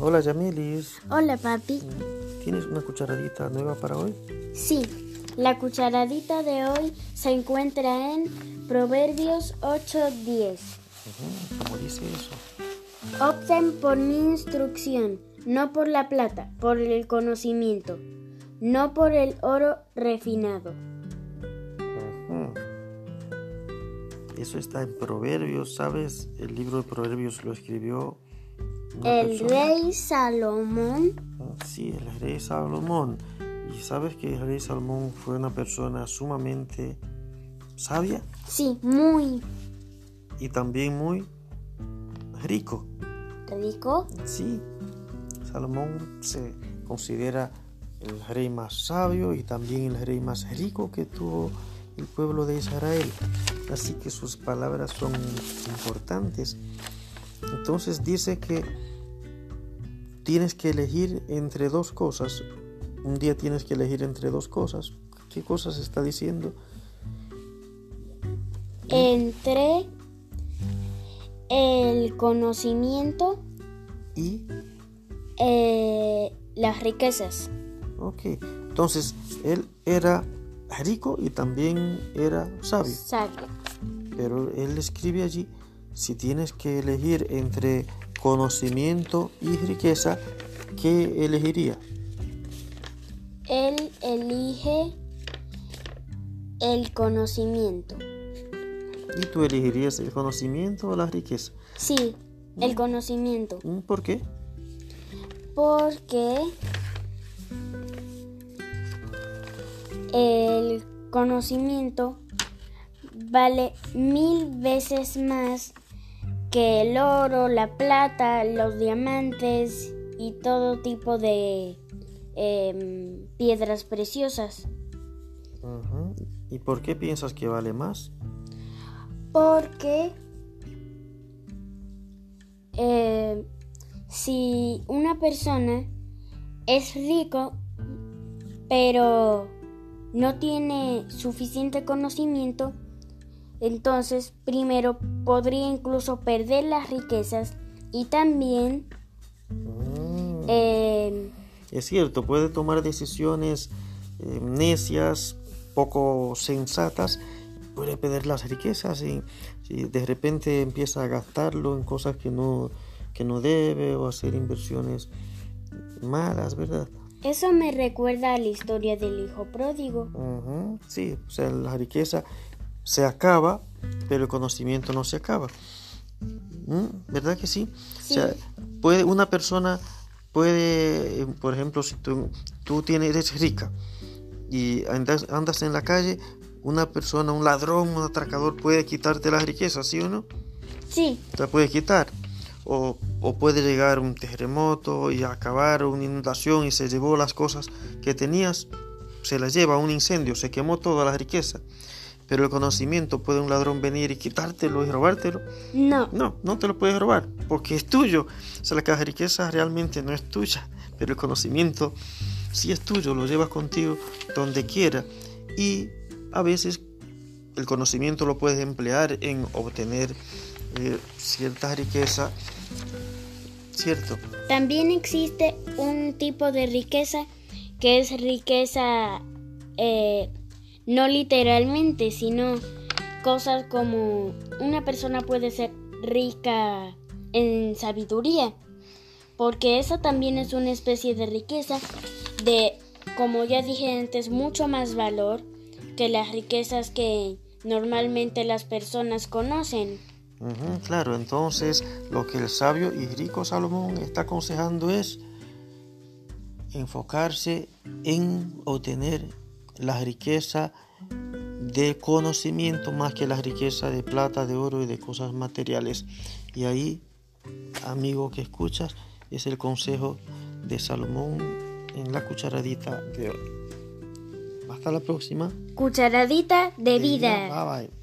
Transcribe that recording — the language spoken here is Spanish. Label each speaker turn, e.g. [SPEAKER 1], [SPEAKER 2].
[SPEAKER 1] Hola Yamilis,
[SPEAKER 2] Hola, papi.
[SPEAKER 1] ¿tienes una cucharadita nueva para hoy?
[SPEAKER 2] Sí, la cucharadita de hoy se encuentra en Proverbios 8:10.
[SPEAKER 1] Ujú, ¿Cómo dice eso?
[SPEAKER 2] Opten por mi instrucción, no por la plata, por el conocimiento, no por el oro refinado.
[SPEAKER 1] Eso está en Proverbios, ¿sabes? El libro de Proverbios lo escribió
[SPEAKER 2] El
[SPEAKER 1] persona.
[SPEAKER 2] rey Salomón,
[SPEAKER 1] Ah, Sí, el rey Salomón. Y sabes que el rey Salomón fue una persona sumamente sabia
[SPEAKER 2] sí, muy
[SPEAKER 1] y también muy rico.
[SPEAKER 2] rico.
[SPEAKER 1] Sí, Salomón se considera el rey más sabio y también el rey más rico que tuvo el pueblo de Israel. Así que sus palabras son importantes. Entonces dice que tienes que elegir entre dos cosas. Un día tienes que elegir entre dos cosas. ¿Qué cosas está diciendo?
[SPEAKER 2] Entre el conocimiento,
[SPEAKER 1] Y,
[SPEAKER 2] eh, las riquezas.
[SPEAKER 1] ok, entonces él era rico y también era sabio.
[SPEAKER 2] Sabio.
[SPEAKER 1] Pero él escribe allí, si tienes que elegir entre conocimiento y riqueza, ¿qué elegiría?
[SPEAKER 2] Él elige el conocimiento.
[SPEAKER 1] ¿Y tú elegirías el conocimiento o la riqueza?
[SPEAKER 2] Sí, el conocimiento.
[SPEAKER 1] ¿Por qué?
[SPEAKER 2] Porque el conocimiento vale mil veces más que el oro, la plata, los diamantes y todo tipo de em, piedras preciosas.
[SPEAKER 1] ¿Y por qué piensas que vale más?
[SPEAKER 2] Porque eh, si una persona es rico, pero no tiene suficiente conocimiento, entonces primero podría incluso perder las riquezas y también
[SPEAKER 1] Mm,
[SPEAKER 2] eh,
[SPEAKER 1] Es cierto, puede tomar decisiones eh, necias, poco sensatas, puede perder las riquezas y, y de repente empieza a gastarlo en cosas que no, que no debe o hacer inversiones malas, ¿verdad?
[SPEAKER 2] eso me recuerda a la historia del hijo pródigo.
[SPEAKER 1] Sí, o sea, la riqueza se acaba, pero el conocimiento no se acaba. ¿Mm? ¿Verdad que sí?
[SPEAKER 2] Sí.
[SPEAKER 1] O sea, puede, una persona puede, por ejemplo, si tú, tú tienes, eres rica y andas, andas en la calle, una persona, un ladrón, un atracador puede quitarte las riquezas, ¿sí o no?
[SPEAKER 2] Sí,
[SPEAKER 1] Te puede quitar. O, o puede llegar un terremoto y acabar una inundación y se llevó las cosas que tenías, se las lleva un incendio, se quemó toda la riqueza. Pero el conocimiento puede un ladrón venir y quitártelo y robártelo.
[SPEAKER 2] no.
[SPEAKER 1] No, no te lo puedes robar porque es tuyo. O sea, la riqueza realmente no es tuya, pero el conocimiento sí es tuyo, lo llevas contigo donde quiera. Y a veces el conocimiento lo puedes emplear en obtener eh, cierta riqueza, ¿cierto?
[SPEAKER 2] También existe un tipo de riqueza que es riqueza eh, no literalmente, sino cosas como una persona puede ser rica en sabiduría, porque esa también es una especie de riqueza de, como ya dije antes, mucho más valor que las riquezas que normalmente las personas conocen.
[SPEAKER 1] Claro, entonces lo que el sabio y rico Salomón está aconsejando es enfocarse en obtener la riqueza de conocimiento más que la riqueza de plata, de oro y de cosas materiales. Y ahí, amigo que escuchas, es el consejo de Salomón en la cucharadita de hoy. Hasta la próxima.
[SPEAKER 2] Cucharadita de vida.
[SPEAKER 1] Bye bye.